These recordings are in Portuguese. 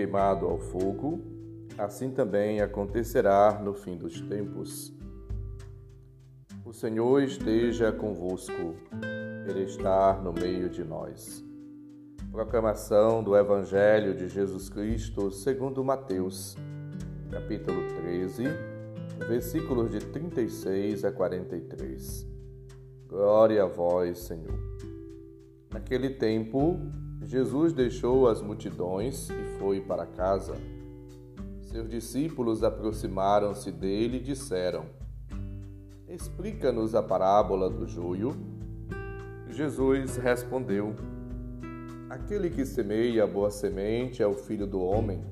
queimado ao fogo, assim também acontecerá no fim dos tempos. O Senhor esteja convosco, Ele está no meio de nós. Proclamação do Evangelho de Jesus Cristo segundo Mateus, capítulo 13, versículos de 36 a 43. Glória a vós, Senhor. Naquele tempo, Jesus deixou as multidões e foi para casa. Seus discípulos aproximaram-se dele e disseram: Explica-nos a parábola do joio. Jesus respondeu: Aquele que semeia a boa semente é o filho do homem.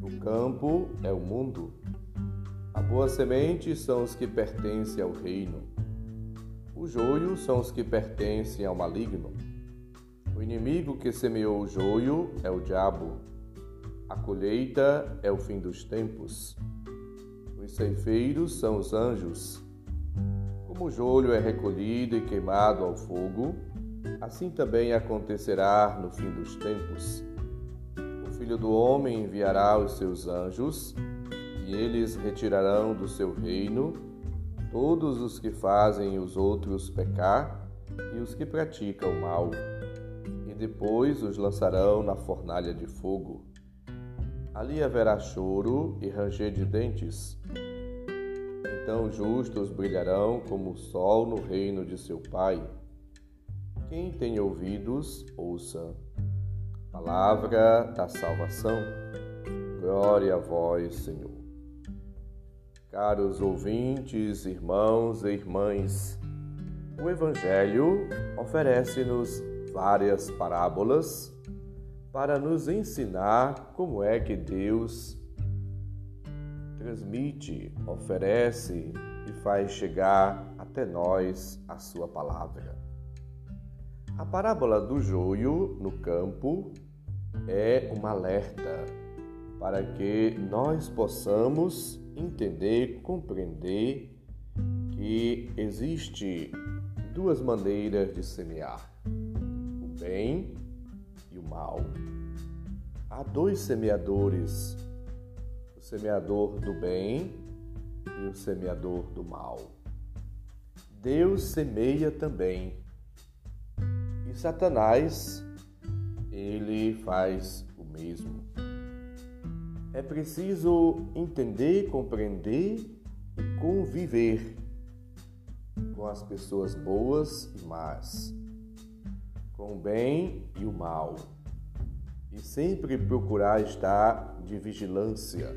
O campo é o mundo. A boa semente são os que pertencem ao reino. O joio são os que pertencem ao maligno. O inimigo que semeou o joio é o diabo. A colheita é o fim dos tempos. Os ceifeiros são os anjos. Como o joio é recolhido e queimado ao fogo, assim também acontecerá no fim dos tempos. O Filho do Homem enviará os seus anjos, e eles retirarão do seu reino todos os que fazem os outros pecar e os que praticam o mal depois os lançarão na fornalha de fogo. Ali haverá choro e ranger de dentes. Então os justos brilharão como o sol no reino de seu Pai. Quem tem ouvidos, ouça. Palavra da salvação. Glória a vós, Senhor. Caros ouvintes, irmãos e irmãs, o Evangelho oferece-nos várias parábolas para nos ensinar como é que Deus transmite, oferece e faz chegar até nós a sua palavra. A parábola do joio no campo é um alerta para que nós possamos entender, compreender que existe duas maneiras de semear bem e o mal. Há dois semeadores, o semeador do bem e o semeador do mal. Deus semeia também. E Satanás, ele faz o mesmo. É preciso entender, compreender e conviver com as pessoas boas e más com o bem e o mal, e sempre procurar estar de vigilância.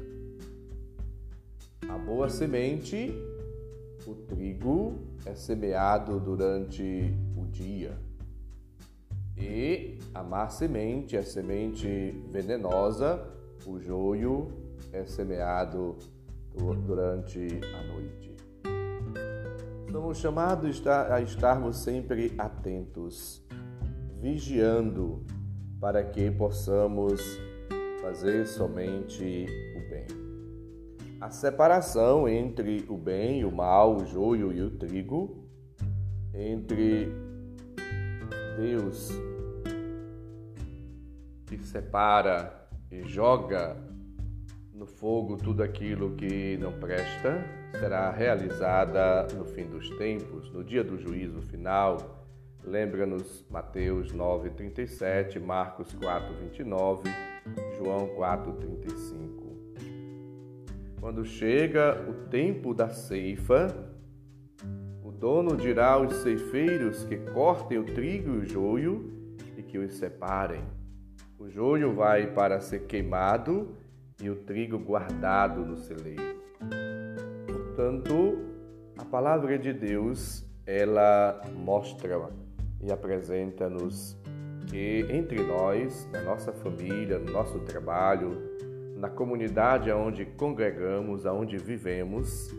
A boa semente, o trigo, é semeado durante o dia. E a má semente, a semente venenosa, o joio, é semeado durante a noite. Somos chamados a estarmos sempre atentos vigiando para que possamos fazer somente o bem. A separação entre o bem e o mal, o joio e o trigo, entre Deus que separa e joga no fogo tudo aquilo que não presta, será realizada no fim dos tempos, no dia do juízo final Lembra-nos Mateus 9:37, Marcos 4:29, João 4:35. Quando chega o tempo da ceifa, o dono dirá aos ceifeiros que cortem o trigo e o joio e que os separem. O joio vai para ser queimado e o trigo guardado no celeiro. Portanto, a palavra de Deus, ela mostra e apresenta-nos que entre nós, na nossa família, no nosso trabalho, na comunidade aonde congregamos, aonde vivemos,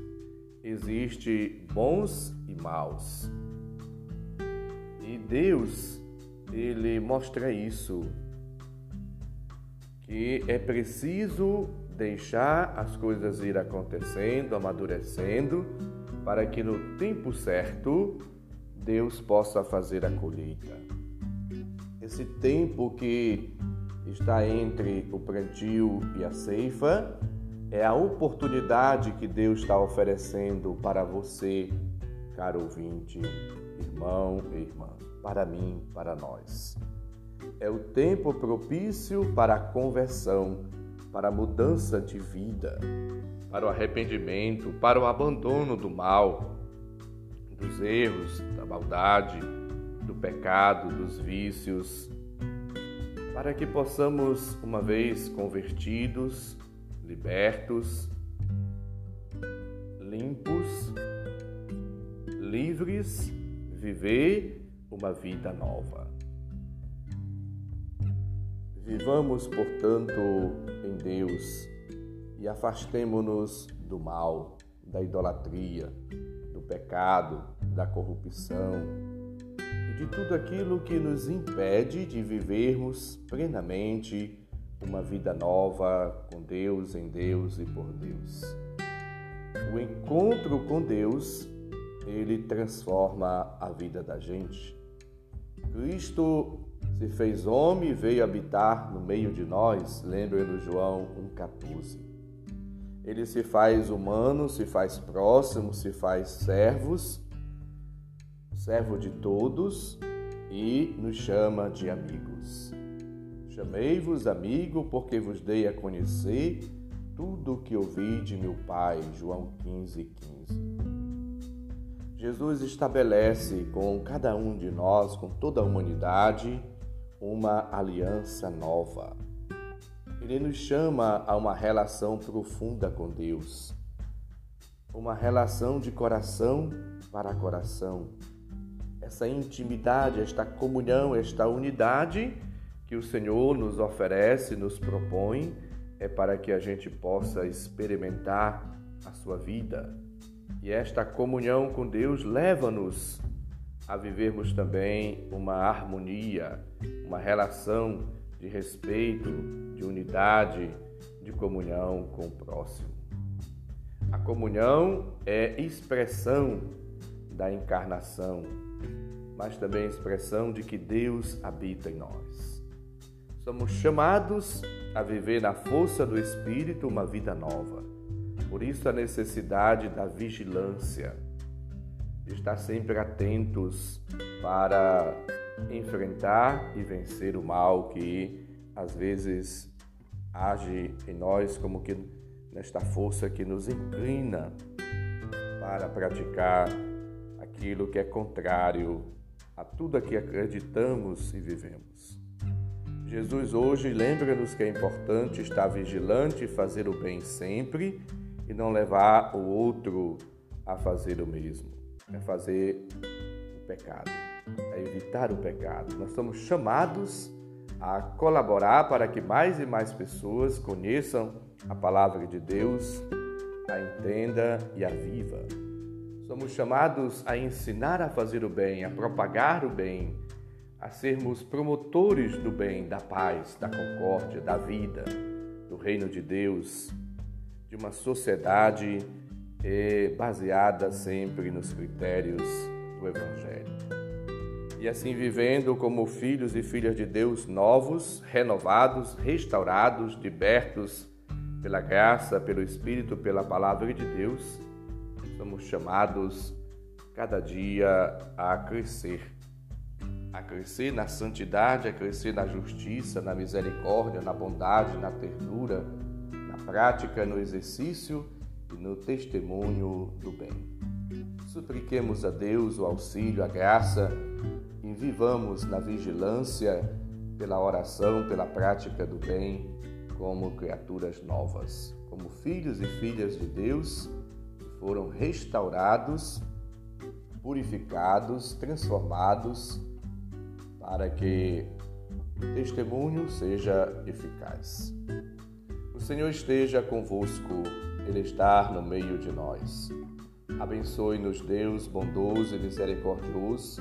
existe bons e maus. E Deus, ele mostra isso que é preciso deixar as coisas ir acontecendo, amadurecendo, para que no tempo certo Deus possa fazer a colheita. Esse tempo que está entre o plantio e a ceifa, é a oportunidade que Deus está oferecendo para você, caro ouvinte, irmão e irmã, para mim, para nós. É o tempo propício para a conversão, para a mudança de vida, para o arrependimento, para o abandono do mal, dos erros, da maldade, do pecado, dos vícios, para que possamos, uma vez convertidos, libertos, limpos, livres, viver uma vida nova. Vivamos, portanto, em Deus e afastemo-nos do mal, da idolatria, do pecado, da corrupção e de tudo aquilo que nos impede de vivermos plenamente uma vida nova com Deus, em Deus e por Deus. O encontro com Deus, ele transforma a vida da gente. Cristo se fez homem e veio habitar no meio de nós, lembra no João 1,14. Ele se faz humano, se faz próximo, se faz servos, servo de todos e nos chama de amigos. Chamei-vos amigo, porque vos dei a conhecer tudo o que ouvi de meu Pai. João 15, 15. Jesus estabelece com cada um de nós, com toda a humanidade, uma aliança nova. Ele nos chama a uma relação profunda com Deus, uma relação de coração para coração. Essa intimidade, esta comunhão, esta unidade que o Senhor nos oferece, nos propõe, é para que a gente possa experimentar a sua vida. E esta comunhão com Deus leva-nos a vivermos também uma harmonia, uma relação de respeito, de unidade, de comunhão com o próximo. A comunhão é expressão da encarnação, mas também expressão de que Deus habita em nós. Somos chamados a viver na força do Espírito uma vida nova. Por isso, a necessidade da vigilância, de estar sempre atentos para enfrentar e vencer o mal que às vezes age em nós como que nesta força que nos inclina para praticar aquilo que é contrário a tudo a que acreditamos e vivemos. Jesus hoje lembra-nos que é importante estar vigilante e fazer o bem sempre e não levar o outro a fazer o mesmo. É fazer o pecado, é evitar o pecado. Nós somos chamados a colaborar para que mais e mais pessoas conheçam a palavra de Deus, a entenda e a viva. Somos chamados a ensinar a fazer o bem, a propagar o bem, a sermos promotores do bem, da paz, da concórdia, da vida, do reino de Deus, de uma sociedade eh, baseada sempre nos critérios do Evangelho. E assim vivendo como filhos e filhas de Deus novos, renovados, restaurados, libertos pela graça, pelo Espírito, pela palavra de Deus, somos chamados cada dia a crescer a crescer na santidade, a crescer na justiça, na misericórdia, na bondade, na ternura, na prática, no exercício e no testemunho do bem. Supliquemos a Deus o auxílio, a graça e vivamos na vigilância pela oração, pela prática do bem, como criaturas novas, como filhos e filhas de Deus que foram restaurados, purificados, transformados para que o testemunho seja eficaz. O Senhor esteja convosco, Ele está no meio de nós. Abençoe-nos, Deus bondoso e misericordioso,